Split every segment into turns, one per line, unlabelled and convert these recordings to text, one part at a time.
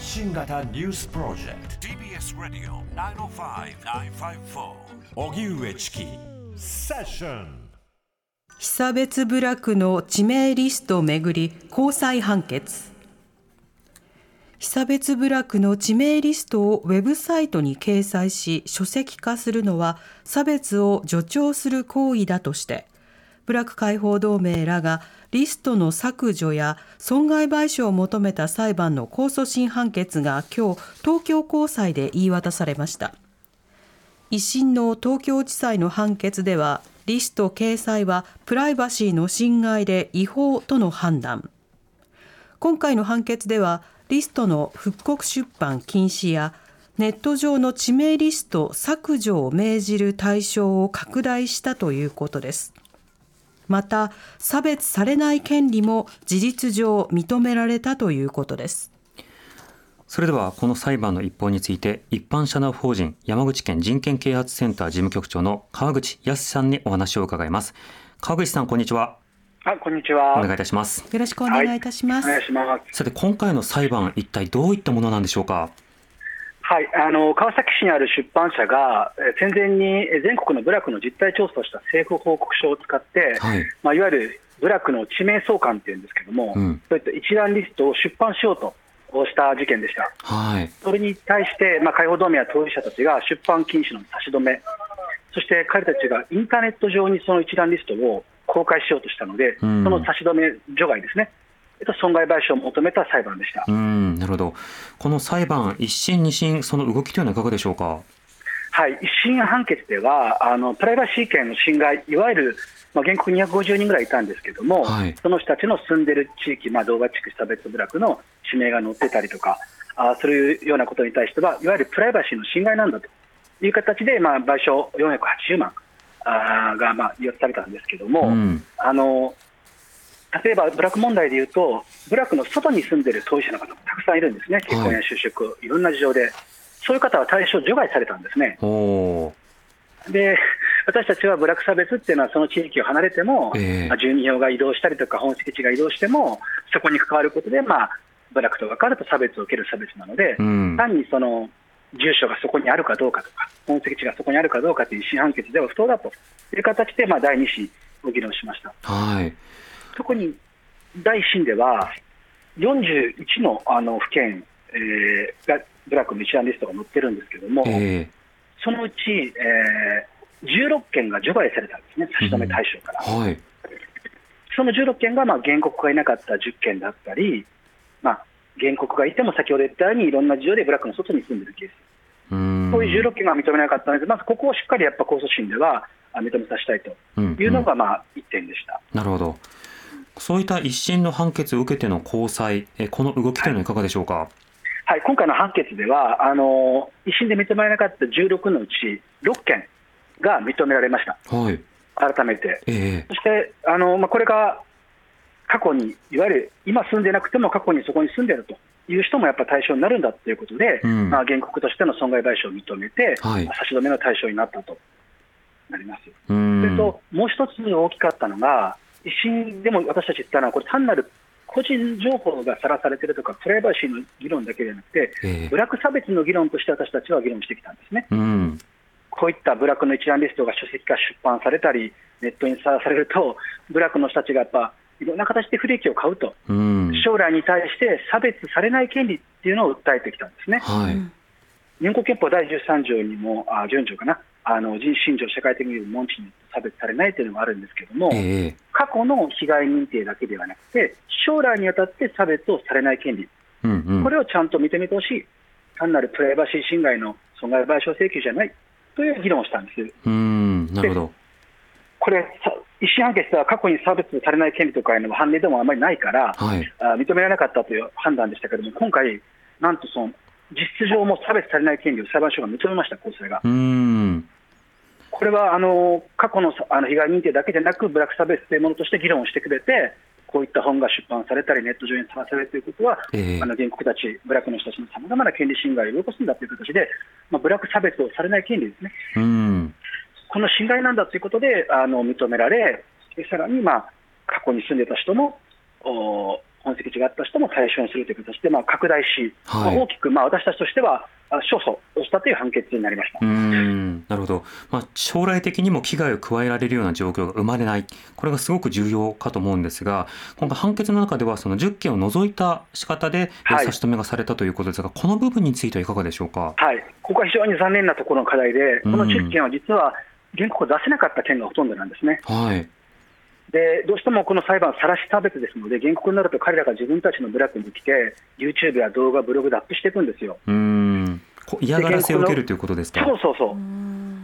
発信型ニュースプロジェクト。TBS ラディオ905-954おぎゅうえちきセッション
被差別部落の地名リストをめぐり高裁判決。被差別部落の地名リストをウェブサイトに掲載し書籍化するのは差別を助長する行為だとして部落解放同盟らがリストの削除や損害賠償を求めた裁判の控訴審判決が今日東京高裁で言い渡されました。一審の東京地裁の判決ではリスト掲載はプライバシーの侵害で違法との判断。今回の判決ではリストの復刻出版禁止やネット上の地名リスト削除を命じる対象を拡大したということです。また差別されない権利も事実上認められたということです。
それではこの裁判の一報について一般社団法人山口県人権啓発センター事務局長の川口康さんにお話を伺います。川口さんこんにちは。
あ、こんにちは。
お願いいたします。
よろしくお願いいたします、
お願いします。
さて今回の裁判一体どういったものなんでしょうか？
はい、あの川崎市にある出版社がえー戦前にえー全国の部落の実態調査をした政府報告書を使って、
はい。
まあ、いわゆる部落の地名相関っていうんですけども、
うん。
そういった一覧リストを出版しようとした事件でした。
はい。
それに対して、まあ、解放同盟や当事者たちが出版禁止の差し止め、そして彼たちがインターネット上にその一覧リストを公開しようとしたので、
うん。
その差し止め除外ですね、えっと損害賠償を求めた裁判でした。
うんなるほど。この裁判一審二審その動きというのはいかがでしょうか？
はい、一審判決では、あのプライバシー権の侵害、いわゆる、まあ、原告250人ぐらいいたんですけども、
はい。
その人たちの住んでる地域、まあ、動画地区差別部落の地名が載ってたりとか、あそういうようなことに対しては、いわゆるプライバシーの侵害なんだと。いう形で、まあ、賠償480万あーが、まあ、言わされたんですけども、
うん。
あの例えば部落問題でいうと、部落の外に住んでる当事者の方もたくさんいるんですね、結婚や就職、いろんな事情で、そういう方は対象除外されたんですね。で私たちは部落差別っていうのは、その地域を離れても、
ええ。
まあ住民票が移動したりとか、本籍地が移動しても、そこに関わることで、まあ、部落と分かると差別を受ける差別なので、
うん。
単にその住所がそこにあるかどうかとか、本籍地がそこにあるかどうかという審判決では不当だという形で、まあ、第2審を議論しました。
はい
特に第1審では、41のあの府県、えーが部落の一覧リストが載ってるんですけども、
え
そのうち、えー、16件が除外されたんですね、差し止め対象から。
ーはい。
その16件が、まあ、原告がいなかった10件だったり、まあ、原告がいても先ほど言ったように、いろんな事情で部落の外に住んでるケース、
うん。
そういう16件が認めなかったので、まずここをしっかりやっぱ控訴審ではあ認めさせたいというのが、まあ、1点でした。
なるほど。そういった一審の判決を受けての高裁、えこの動きというのはいかがでしょうか？
はい、今回の判決では、あの一審で認められなかった16のうち6件が認められました、
はい。
改めて。
え
そして、あのまあ、これが過去に、いわゆる今住んでなくても過去にそこに住んでるという人もやっぱ対象になるんだということで、
うん
まあ、原告としての損害賠償を認めて、
はい
差し止めの対象になったとなります。
えうん。
それと、もう一つ大きかったのが、一審でも私たち言ったのは、これ、単なる個人情報がさらされてるとか、プライバシーの議論だけではなくて、
ええ
部落差別の議論として私たちは議論してきたんですね。
うん。
こういった部落の一覧リストが書籍化、出版されたり、ネットにさらされると、部落の人たちがやっぱいろんな形で不利益を買うと、
うん。
将来に対して差別されない権利っていうのを訴えてきたんですね。
はい。
日本国憲法第13条にも、あ順条かな、あの人身上、社会的に門地に差別されないというのがあるんですけども、
ええ
過去の被害認定だけではなくて、将来にあたって差別をされない権利、
うんうん。
これをちゃんと認めてほしい、単なるプライバシー侵害の損害賠償請求じゃないという議論をしたんです。
うん。なるほど。
これ、さ一審判決では過去に差別されない権利とかいうのは判例でもあまりないから、
はい。
あ認められなかったという判断でしたけれども、今回、なんとその実質上も差別されない権利を裁判所が認めました、高裁が。
うん。
これはあの過去のさあの被害認定だけでなく、ブラック差別というものとして議論をしてくれて、こういった本が出版されたり、ネット上にさらされるということは、
ええ。
あの原告たち、ブラックの人たちのさまざまな権利侵害を及ぼすんだという形で、まあ、ブラック差別をされない権利ですね、
うん。
この侵害なんだということであの認められ、さらに、まあ、過去に住んでた人もお本籍地があった人も対象にするという形で、まあ、拡大し、
はい。
まあ大きく、まあ、私たちとしてはあ勝訴をしたという判決になりました。
うーん。なるほど、まあ、将来的にも危害を加えられるような状況が生まれない、これがすごく重要かと思うんですが、今回、判決の中では、その10件を除いた仕方で、差し止めがされたということですが、この部分についてはいかがでしょうか？
はい、ここは非常に残念なところの課題で、この
うん
10件は実は原告を出せなかった件がほとんどなんですね。
はい、
でどうしてもこの裁判は晒し差別ですので、原告になると彼らが自分たちのブラックに来て、YouTube や動画、ブログでアップしていくんですよ。
うーんこ嫌がらせを受けるということですか？
そうそうそう、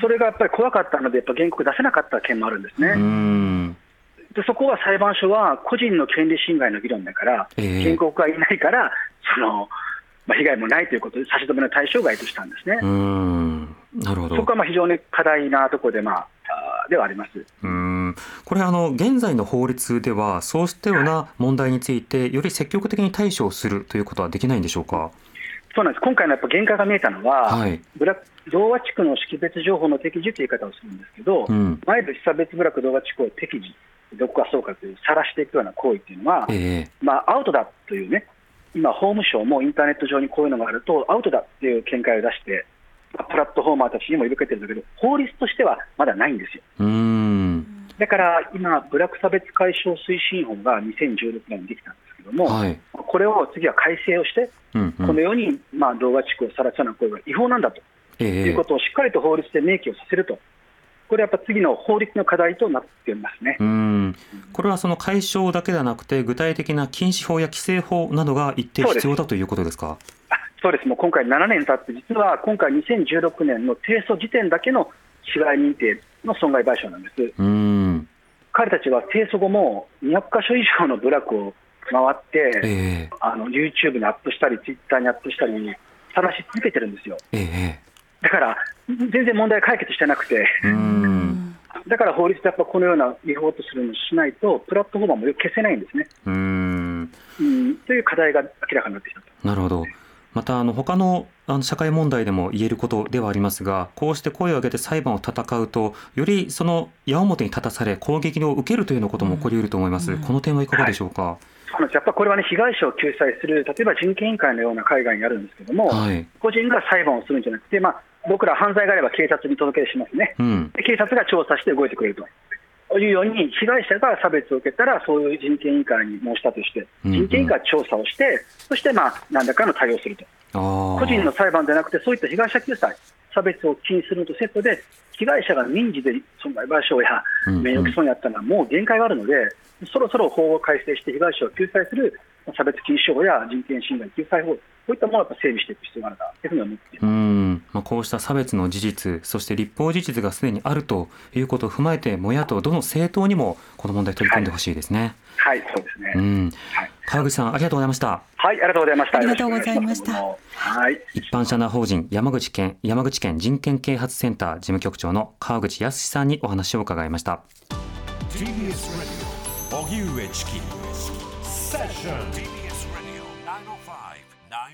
それがやっぱり怖かったので、やっぱ原告出せなかった件もあるんですね。
うーん
でそこは裁判所は個人の権利侵害の議論だから、
ええ
原告がいないから、そのまあ、被害もないということで、差し止めの対象外としたんですね。
うーんなるほど。
そこはまあ非常に課題なところで,、まあ、ではあります。
うーんこれあの現在の法律ではそうしたような問題についてより積極的に対処をするということはできないんでしょうか？
そうなんです。今回のやっぱ限界が見えたのは、
はい。
ブラ同和地区の識別情報の適時という言い方をするんですけど、
うん。
内部被差別部落同和地区を適時、どこかそうかという、晒していくような行為っていうのは、
ええ。
まあ、アウトだというね、今、法務省もインターネット上にこういうのがあると、アウトだっていう見解を出して、まあプラットフォーマーたちにも呼びかけてるんだけど、法律としてはまだないんですよ。だから今、ブラック差別解消推進法が2016年にできたんですけども、
はい。
これを次は改正をして、
うんうん
このように、まあ、動画地区を晒すような行為は違法なんだと
ええ
いうことをしっかりと法律で明記をさせると、これはやっぱ次の法律の課題となっていますね。
うーんこれはその解消だけではなくて具体的な禁止法や規制法などが一定必要だということですか？
あそうです、もう今回7年経って、実は今回2016年の提訴時点だけの被害認定の損害賠償なんです。
うーん
彼たちは提訴後も200箇所以上の部落を回って、
ええ
あの YouTube にアップしたり、Twitter にアップしたり、晒し続けてるんですよ。
ええ
だから、全然問題解決してなくて、だから法律でやっぱこのような違法とするのをしないと、プラットフォーマーも消せないんですね。
うーん
うん、という課題が明らかになってきたと。
なるほど。またあの他のあの社会問題でも言えることではありますが、こうして声を上げて裁判を戦うと、よりその矢面に立たされ攻撃を受けるというようなことも起こり得ると思います。この点はいかがでしょうか？
そうなんですやっぱこれはね、被害者を救済する、例えば人権委員会のような海外にあるんですけども、
はい。
個人が裁判をするんじゃなくて、まあ、僕ら犯罪があれば警察に届けしますね。
うん。
で警察が調査して動いてくれると。いうように、被害者が差別を受けたら、そういう人権委員会に申し立てして、人権委員会が調査をして、そしてまあ何らかの対応をすると。個人の裁判でなくて、そういった被害者救済、差別を禁止するのとセットで、被害者が民事で損害賠償や名誉毀損やったのはもう限界があるので、そろそろ法を改正して被害者を救済する差別禁止法や人権侵害救済法、こういったものをやっぱ整備していく必要があるなというふうに思っています。
うんまあ、こうした差別の事実、そして立法事実がすでにあるということを踏まえて、もやとどの政党にもこの問題取り組んでほしいですね。
はい、そうですね。
うん、
はい、
川口さん、ありがとうございました。
はい、ありがとうございました。
ありがとうございました。
はい。
一般社団法人山口県山口県人権啓発センター事務局長の川口康さんにお話を伺いました。
TBS Radio 荻上チキセッション TBS Radio 905-954